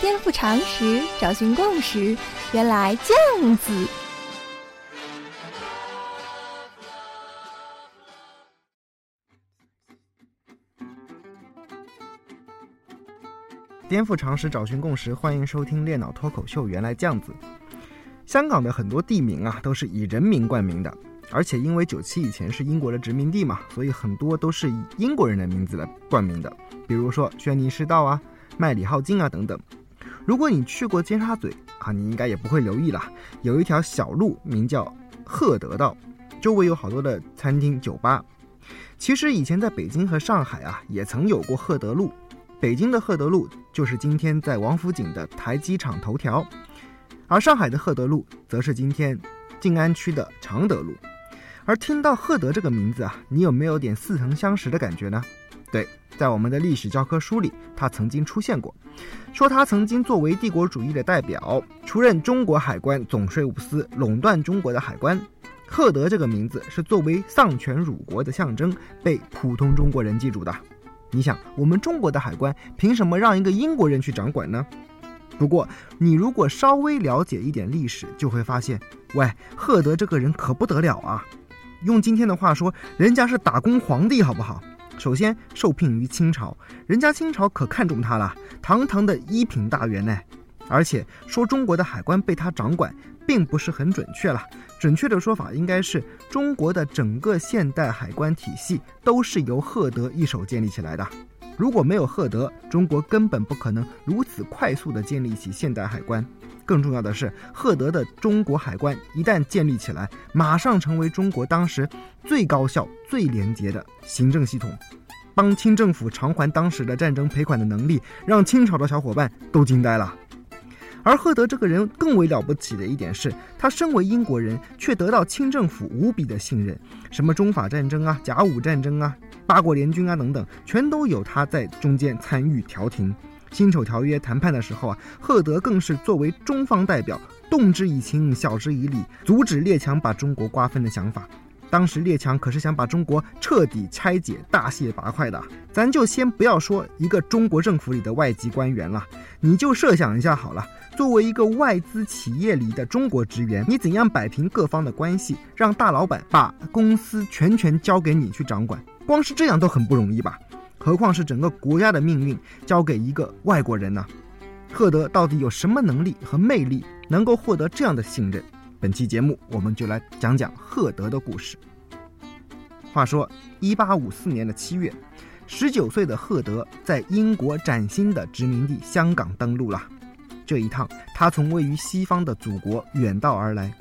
颠覆常识，找寻共识，原来这样子。颠覆常识，找寻共识，欢迎收听《练脑脱口秀》。原来这样子，香港的很多地名啊，都是以人名冠名的，而且因为九七以前是英国的殖民地嘛，所以很多都是以英国人的名字来冠名的，比如说轩尼诗道啊、麦理浩径啊等等。如果你去过尖沙咀啊，你应该也不会留意了，有一条小路名叫赫德道，周围有好多的餐厅、酒吧。其实以前在北京和上海啊，也曾有过赫德路。北京的赫德路就是今天在王府井的台机场头条，而上海的赫德路则是今天静安区的常德路。而听到赫德这个名字啊，你有没有点似曾相识的感觉呢？对，在我们的历史教科书里，他曾经出现过，说他曾经作为帝国主义的代表，出任中国海关总税务司，垄断中国的海关。赫德这个名字是作为丧权辱国的象征，被普通中国人记住的。你想，我们中国的海关凭什么让一个英国人去掌管呢？不过，你如果稍微了解一点历史，就会发现，喂，赫德这个人可不得了啊！用今天的话说，人家是打工皇帝，好不好？首先受聘于清朝，人家清朝可看重他了，堂堂的一品大员呢。而且说中国的海关被他掌管，并不是很准确了。准确的说法应该是，中国的整个现代海关体系都是由赫德一手建立起来的。如果没有赫德，中国根本不可能如此快速地建立起现代海关。更重要的是，赫德的中国海关一旦建立起来，马上成为中国当时最高效、最廉洁的行政系统，帮清政府偿还当时的战争赔款的能力，让清朝的小伙伴都惊呆了。而赫德这个人更为了不起的一点是，他身为英国人，却得到清政府无比的信任。什么中法战争啊、甲午战争啊、八国联军啊等等，全都有他在中间参与调停。辛丑条约谈判的时候啊，赫德更是作为中方代表，动之以情，晓之以理，阻止列强把中国瓜分的想法。当时列强可是想把中国彻底拆解、大卸八块的。咱就先不要说一个中国政府里的外籍官员了，你就设想一下好了。作为一个外资企业里的中国职员，你怎样摆平各方的关系，让大老板把公司全权交给你去掌管？光是这样都很不容易吧？何况是整个国家的命运交给一个外国人呢？赫德到底有什么能力和魅力，能够获得这样的信任？本期节目我们就来讲讲赫德的故事。话说，一八五四年的七月，十九岁的赫德在英国崭新的殖民地香港登陆了。这一趟，他从位于西方的祖国远道而来。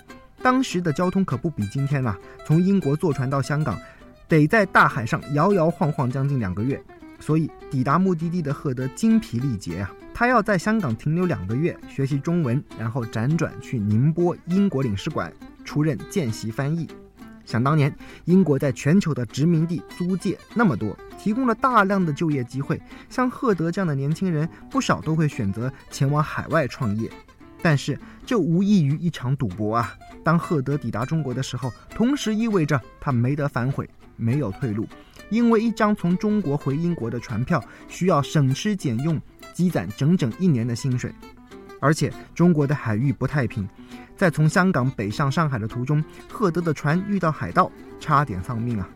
当时的交通可不比今天呐，从英国坐船到香港，得在大海上摇摇晃晃将近两个月。所以抵达目的地的赫德精疲力竭啊，他要在香港停留两个月，学习中文，然后辗转去宁波英国领事馆出任见习翻译。想当年，英国在全球的殖民地租界那么多，提供了大量的就业机会。像赫德这样的年轻人，不少都会选择前往海外创业。但是，这无异于一场赌博啊！当赫德抵达中国的时候，同时意味着他没得反悔，没有退路，因为一张从中国回英国的船票需要省吃俭用积攒整整一年的薪水，而且中国的海域不太平。在从香港北上上海的途中，赫德的船遇到海盗，差点丧命啊！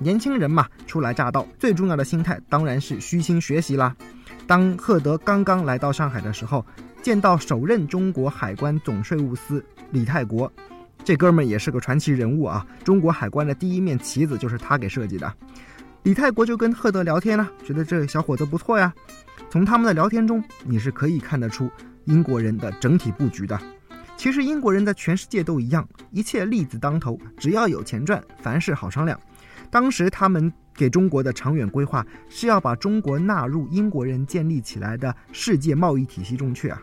年轻人嘛，初来乍到，最重要的心态当然是虚心学习啦。当赫德刚刚来到上海的时候，见到首任中国海关总税务司李泰国，这哥们儿也是个传奇人物啊！中国海关的第一面旗子就是他给设计的。李泰国就跟赫德聊天呢，觉得这小伙子不错呀。从他们的聊天中，你是可以看得出英国人的整体布局的。其实英国人在全世界都一样，一切利字当头，只要有钱赚，凡事好商量。当时他们给中国的长远规划是要把中国纳入英国人建立起来的世界贸易体系中去啊，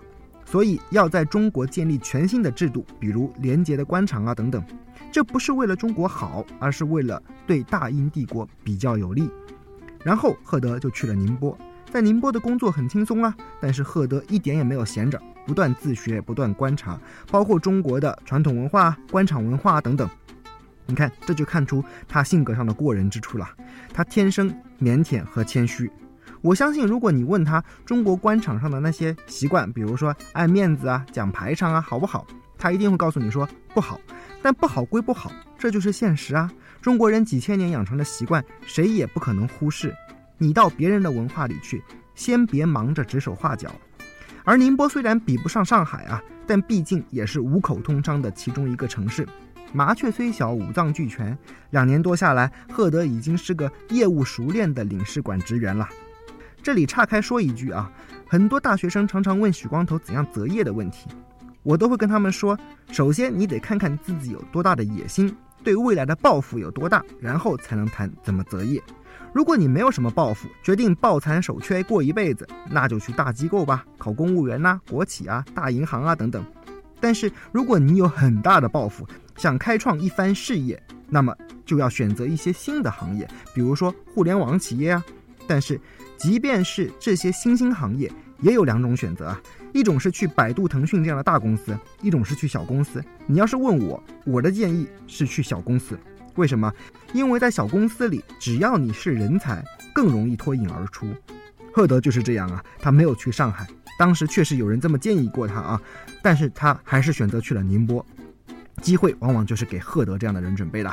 所以要在中国建立全新的制度，比如廉洁的官场啊等等。这不是为了中国好，而是为了对大英帝国比较有利。然后赫德就去了宁波。在宁波的工作很轻松啊，但是赫德一点也没有闲着，不断自学，不断观察，包括中国的传统文化、官场文化等等。你看，这就看出他性格上的过人之处了。他天生腼腆和谦虚，我相信，如果你问他中国官场上的那些习惯，比如说爱面子啊、讲排场啊，好不好？他一定会告诉你说不好。但不好归不好，这就是现实啊。中国人几千年养成的习惯，谁也不可能忽视。你到别人的文化里去，先别忙着指手画脚。而宁波虽然比不上上海啊，但毕竟也是五口通商的其中一个城市。麻雀虽小，五脏俱全。两年多下来，赫德已经是个业务熟练的领事馆职员了。这里岔开说一句啊，很多大学生常常问许光头怎样择业的问题，我都会跟他们说：首先你得看看自己有多大的野心，对未来的抱负有多大，然后才能谈怎么择业。如果你没有什么抱负，决定抱残守缺过一辈子，那就去大机构吧，考公务员呐、国企啊、大银行啊等等。但是如果你有很大的抱负，想开创一番事业，那么就要选择一些新的行业，比如说互联网企业啊。但是，即便是这些新兴行业，也有两种选择啊，一种是去百度、腾讯这样的大公司，一种是去小公司。你要是问我，我的建议是去小公司。为什么？因为在小公司里，只要你是人才，更容易脱颖而出。赫德就是这样啊，他没有去上海，当时确实有人这么建议过他啊，但是他还是选择去了宁波。机会往往就是给赫德这样的人准备的，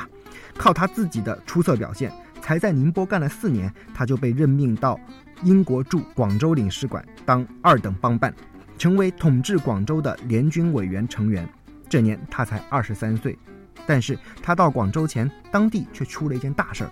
靠他自己的出色表现，才在宁波干了四年，他就被任命到英国驻广州领事馆当二等帮办，成为统治广州的联军委员成员。这年他才二十三岁，但是他到广州前，当地却出了一件大事儿。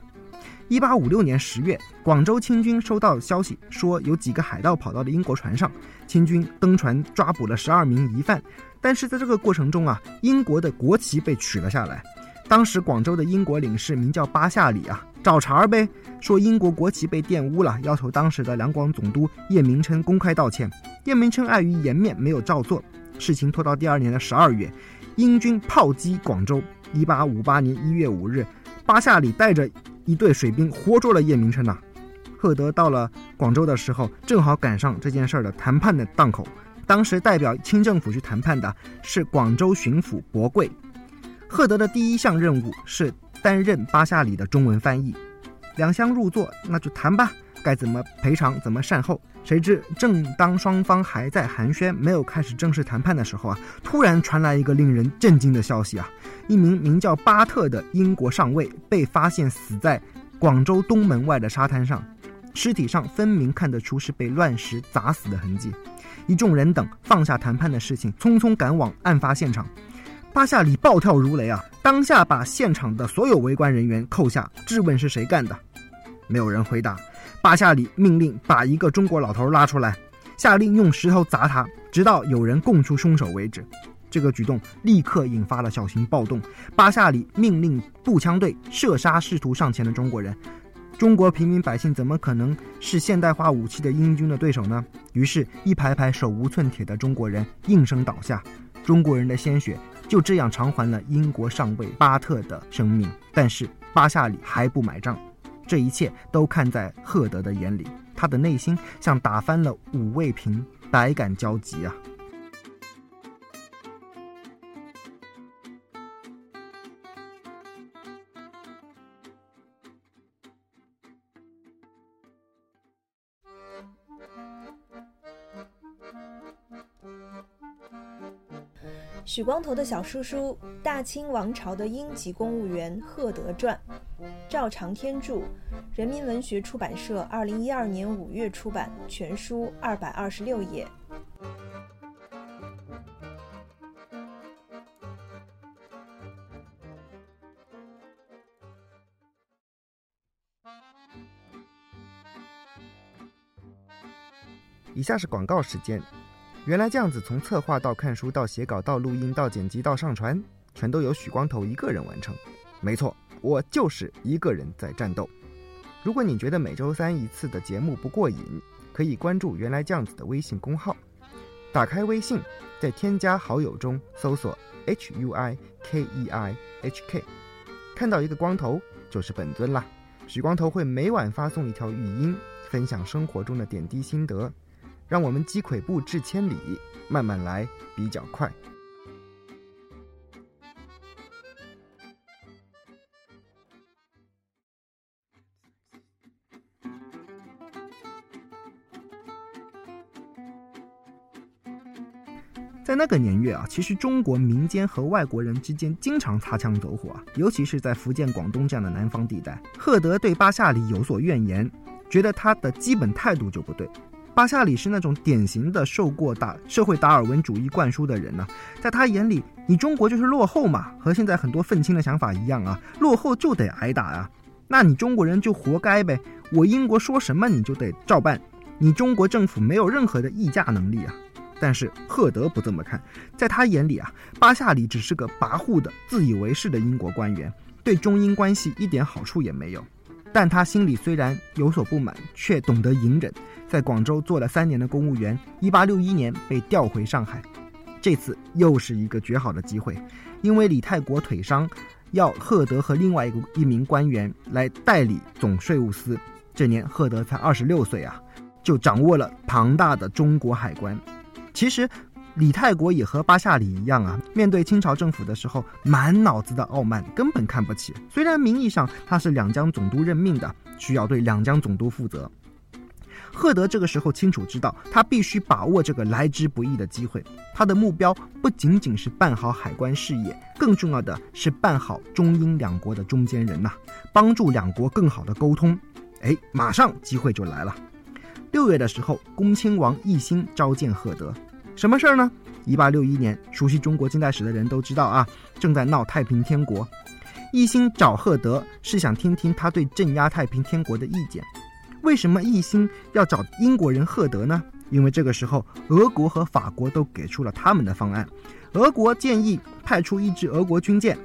一八五六年十月，广州清军收到消息，说有几个海盗跑到了英国船上，清军登船抓捕了十二名疑犯。但是在这个过程中啊，英国的国旗被取了下来。当时广州的英国领事名叫巴夏里啊，找茬儿呗，说英国国旗被玷污了，要求当时的两广总督叶明琛公开道歉。叶明琛碍于颜面没有照做，事情拖到第二年的十二月，英军炮击广州。一八五八年一月五日，巴夏里带着一队水兵活捉了叶明琛呐。赫德到了广州的时候，正好赶上这件事儿的谈判的档口。当时代表清政府去谈判的是广州巡抚博贵，赫德的第一项任务是担任巴夏里的中文翻译。两相入座，那就谈吧，该怎么赔偿，怎么善后。谁知正当双方还在寒暄，没有开始正式谈判的时候啊，突然传来一个令人震惊的消息啊！一名名叫巴特的英国上尉被发现死在广州东门外的沙滩上，尸体上分明看得出是被乱石砸死的痕迹。一众人等放下谈判的事情，匆匆赶往案发现场。巴夏里暴跳如雷啊！当下把现场的所有围观人员扣下，质问是谁干的。没有人回答。巴夏里命令把一个中国老头拉出来，下令用石头砸他，直到有人供出凶手为止。这个举动立刻引发了小型暴动。巴夏里命令步枪队射杀试图上前的中国人。中国平民百姓怎么可能是现代化武器的英军的对手呢？于是，一排排手无寸铁的中国人应声倒下，中国人的鲜血就这样偿还了英国上尉巴特的生命。但是，巴夏里还不买账，这一切都看在赫德的眼里，他的内心像打翻了五味瓶，百感交集啊。许光头的小叔叔，大清王朝的英籍公务员赫德传，赵长天著，人民文学出版社二零一二年五月出版，全书二百二十六页。以下是广告时间。原来这样子，从策划到看书到写稿到录音到剪辑到上传，全都由许光头一个人完成。没错，我就是一个人在战斗。如果你觉得每周三一次的节目不过瘾，可以关注“原来这样子”的微信公号。打开微信，在添加好友中搜索 “h u i k e i h k”，看到一个光头就是本尊啦。许光头会每晚发送一条语音，分享生活中的点滴心得。让我们击跬步至千里，慢慢来，比较快。在那个年月啊，其实中国民间和外国人之间经常擦枪走火，尤其是在福建、广东这样的南方地带，赫德对巴夏里有所怨言，觉得他的基本态度就不对。巴夏里是那种典型的受过大社会达尔文主义灌输的人呢，在他眼里，你中国就是落后嘛，和现在很多愤青的想法一样啊，落后就得挨打啊，那你中国人就活该呗，我英国说什么你就得照办，你中国政府没有任何的议价能力啊。但是赫德不这么看，在他眼里啊，巴夏里只是个跋扈的、自以为是的英国官员，对中英关系一点好处也没有。但他心里虽然有所不满，却懂得隐忍，在广州做了三年的公务员。一八六一年被调回上海，这次又是一个绝好的机会，因为李泰国腿伤，要赫德和另外一个一名官员来代理总税务司。这年赫德才二十六岁啊，就掌握了庞大的中国海关。其实，李泰国也和巴夏里一样啊，面对清朝政府的时候，满脑子的傲慢，根本看不起。虽然名义上他是两江总督任命的，需要对两江总督负责。赫德这个时候清楚知道，他必须把握这个来之不易的机会。他的目标不仅仅是办好海关事业，更重要的是办好中英两国的中间人呐，帮助两国更好的沟通。哎，马上机会就来了。六月的时候，恭亲王奕欣召见赫德，什么事儿呢？一八六一年，熟悉中国近代史的人都知道啊，正在闹太平天国。奕欣找赫德是想听听他对镇压太平天国的意见。为什么奕欣要找英国人赫德呢？因为这个时候，俄国和法国都给出了他们的方案。俄国建议派出一支俄国军舰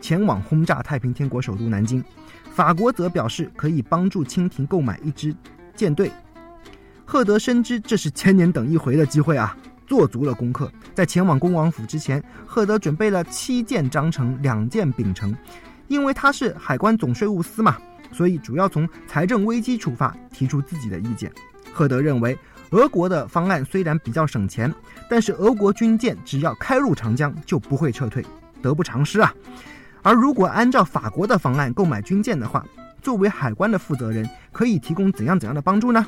前往轰炸太平天国首都南京，法国则表示可以帮助清廷购买一支舰队。赫德深知这是千年等一回的机会啊，做足了功课。在前往恭王府之前，赫德准备了七件章程、两件秉承。因为他是海关总税务司嘛，所以主要从财政危机出发，提出自己的意见。赫德认为，俄国的方案虽然比较省钱，但是俄国军舰只要开入长江就不会撤退，得不偿失啊。而如果按照法国的方案购买军舰的话，作为海关的负责人，可以提供怎样怎样的帮助呢？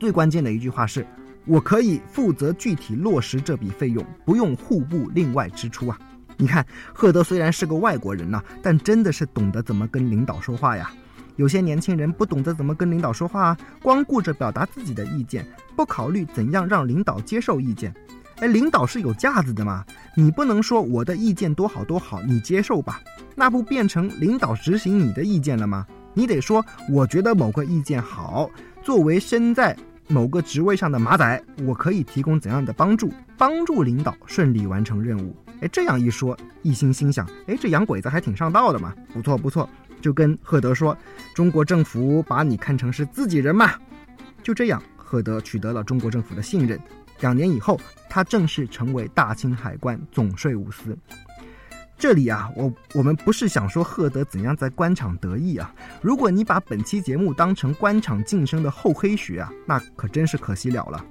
最关键的一句话是：“我可以负责具体落实这笔费用，不用户部另外支出啊。”你看，赫德虽然是个外国人呐，但真的是懂得怎么跟领导说话呀。有些年轻人不懂得怎么跟领导说话啊，光顾着表达自己的意见，不考虑怎样让领导接受意见。哎，领导是有架子的嘛，你不能说我的意见多好多好，你接受吧，那不变成领导执行你的意见了吗？你得说，我觉得某个意见好。作为身在某个职位上的马仔，我可以提供怎样的帮助，帮助领导顺利完成任务？哎，这样一说，一心心想，哎，这洋鬼子还挺上道的嘛，不错不错，就跟赫德说，中国政府把你看成是自己人嘛。就这样，赫德取得了中国政府的信任。两年以后，他正式成为大清海关总税务司。这里啊，我我们不是想说赫德怎样在官场得意啊。如果你把本期节目当成官场晋升的厚黑学啊，那可真是可惜了了。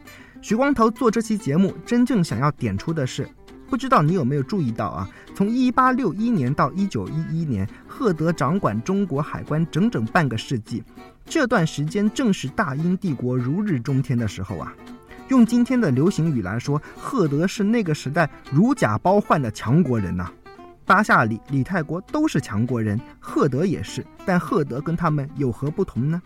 徐光头做这期节目，真正想要点出的是，不知道你有没有注意到啊？从一八六一年到一九一一年，赫德掌管中国海关整整半个世纪，这段时间正是大英帝国如日中天的时候啊。用今天的流行语来说，赫德是那个时代如假包换的强国人呐。巴夏里、李泰国都是强国人，赫德也是，但赫德跟他们有何不同呢？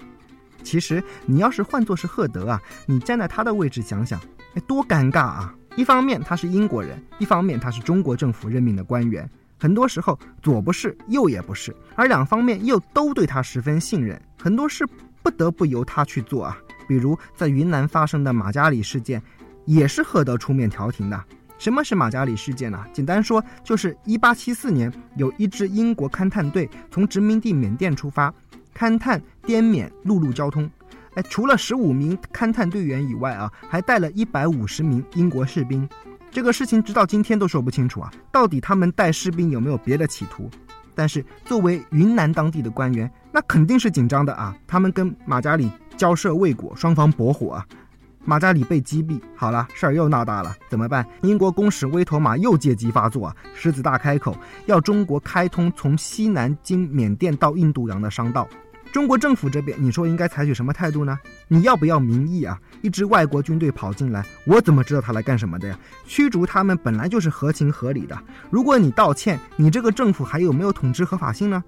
其实你要是换作是赫德啊，你站在他的位置想想，哎，多尴尬啊！一方面他是英国人，一方面他是中国政府任命的官员，很多时候左不是右也不是，而两方面又都对他十分信任，很多事不得不由他去做啊。比如在云南发生的马加里事件，也是赫德出面调停的。什么是马加里事件呢？简单说，就是1874年，有一支英国勘探队从殖民地缅甸出发，勘探滇缅陆路交通。哎，除了15名勘探队员以外啊，还带了一百五十名英国士兵。这个事情直到今天都说不清楚啊，到底他们带士兵有没有别的企图？但是作为云南当地的官员，那肯定是紧张的啊。他们跟马加里交涉未果，双方搏火啊。马加里被击毙，好了，事儿又闹大了，怎么办？英国公使威妥玛又借机发作，狮子大开口，要中国开通从西南经缅甸到印度洋的商道。中国政府这边，你说应该采取什么态度呢？你要不要民意啊？一支外国军队跑进来，我怎么知道他来干什么的呀？驱逐他们本来就是合情合理的。如果你道歉，你这个政府还有没有统治合法性呢？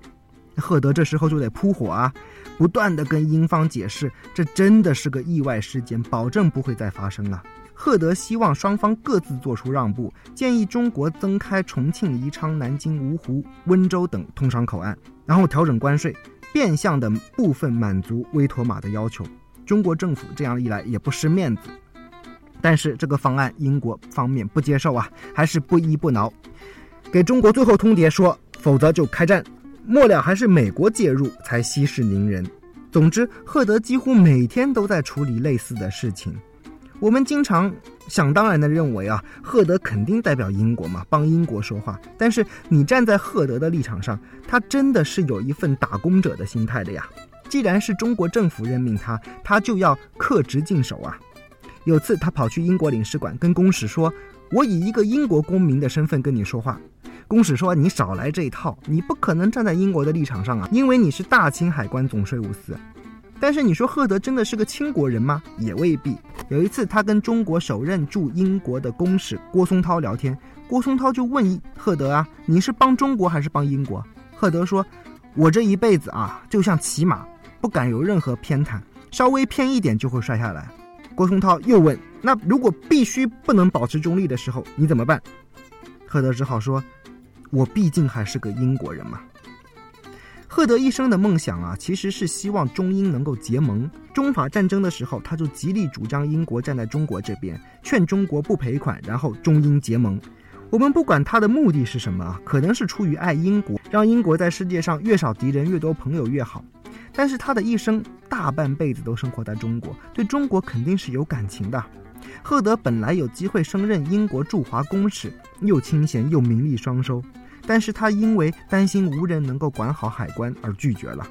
赫德这时候就得扑火啊，不断的跟英方解释，这真的是个意外事件，保证不会再发生了。赫德希望双方各自做出让步，建议中国增开重庆、宜昌、南京、芜湖、温州等通商口岸，然后调整关税。变相的部分满足威妥玛的要求，中国政府这样一来也不失面子。但是这个方案英国方面不接受啊，还是不依不挠，给中国最后通牒说，否则就开战。末了还是美国介入才息事宁人。总之，赫德几乎每天都在处理类似的事情。我们经常想当然的认为啊，赫德肯定代表英国嘛，帮英国说话。但是你站在赫德的立场上，他真的是有一份打工者的心态的呀。既然是中国政府任命他，他就要恪职尽守啊。有次他跑去英国领事馆跟公使说：“我以一个英国公民的身份跟你说话。”公使说：“你少来这一套，你不可能站在英国的立场上啊，因为你是大清海关总税务司。”但是你说赫德真的是个清国人吗？也未必。有一次，他跟中国首任驻英国的公使郭松涛聊天，郭松涛就问赫德啊：“你是帮中国还是帮英国？”赫德说：“我这一辈子啊，就像骑马，不敢有任何偏袒，稍微偏一点就会摔下来。”郭松涛又问：“那如果必须不能保持中立的时候，你怎么办？”赫德只好说：“我毕竟还是个英国人嘛。”赫德一生的梦想啊，其实是希望中英能够结盟。中法战争的时候，他就极力主张英国站在中国这边，劝中国不赔款，然后中英结盟。我们不管他的目的是什么啊，可能是出于爱英国，让英国在世界上越少敌人、越多朋友越好。但是他的一生大半辈子都生活在中国，对中国肯定是有感情的。赫德本来有机会升任英国驻华公使，又清闲又名利双收。但是他因为担心无人能够管好海关而拒绝了。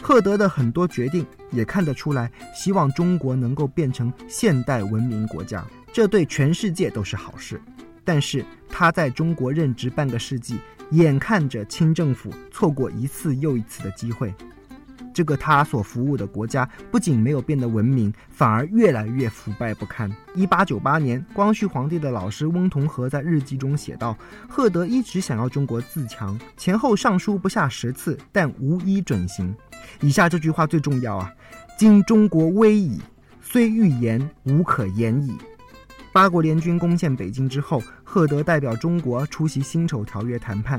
赫德的很多决定也看得出来，希望中国能够变成现代文明国家，这对全世界都是好事。但是他在中国任职半个世纪，眼看着清政府错过一次又一次的机会。这个他所服务的国家不仅没有变得文明，反而越来越腐败不堪。一八九八年，光绪皇帝的老师翁同龢在日记中写道：“赫德一直想要中国自强，前后上书不下十次，但无一准行。”以下这句话最重要啊！今中国危矣，虽欲言，无可言矣。八国联军攻陷北京之后，赫德代表中国出席辛丑条约谈判，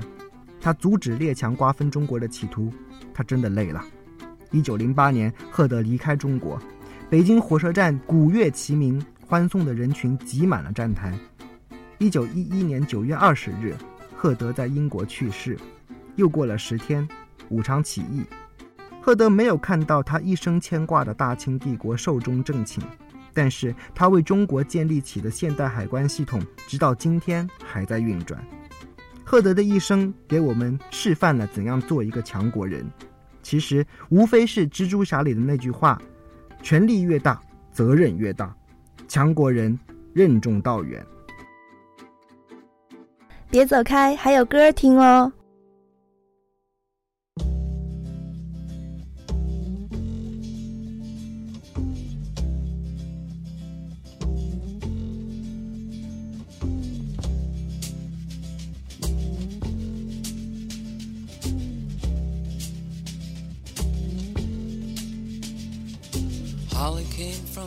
他阻止列强瓜分中国的企图，他真的累了。一九零八年，赫德离开中国，北京火车站鼓乐齐鸣，欢送的人群挤满了站台。一九一一年九月二十日，赫德在英国去世。又过了十天，武昌起义，赫德没有看到他一生牵挂的大清帝国寿终正寝，但是他为中国建立起的现代海关系统，直到今天还在运转。赫德的一生给我们示范了怎样做一个强国人。其实无非是蜘蛛侠里的那句话：“权力越大，责任越大，强国人任重道远。”别走开，还有歌听哦。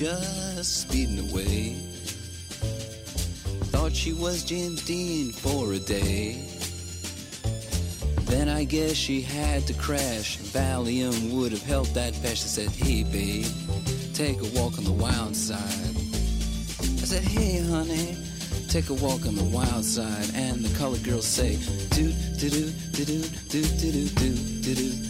Just speeding away. Thought she was James Dean for a day. Then I guess she had to crash. Valium would have helped that patch. I said, Hey, babe, take a walk on the wild side. I said, Hey, honey, take a walk on the wild side. And the colored girls say, Do, do, do, do, do, do, do, do, do,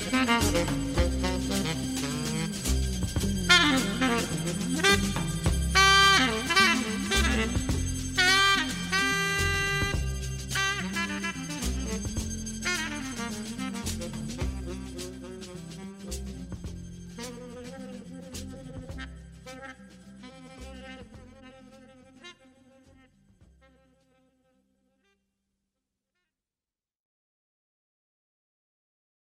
Música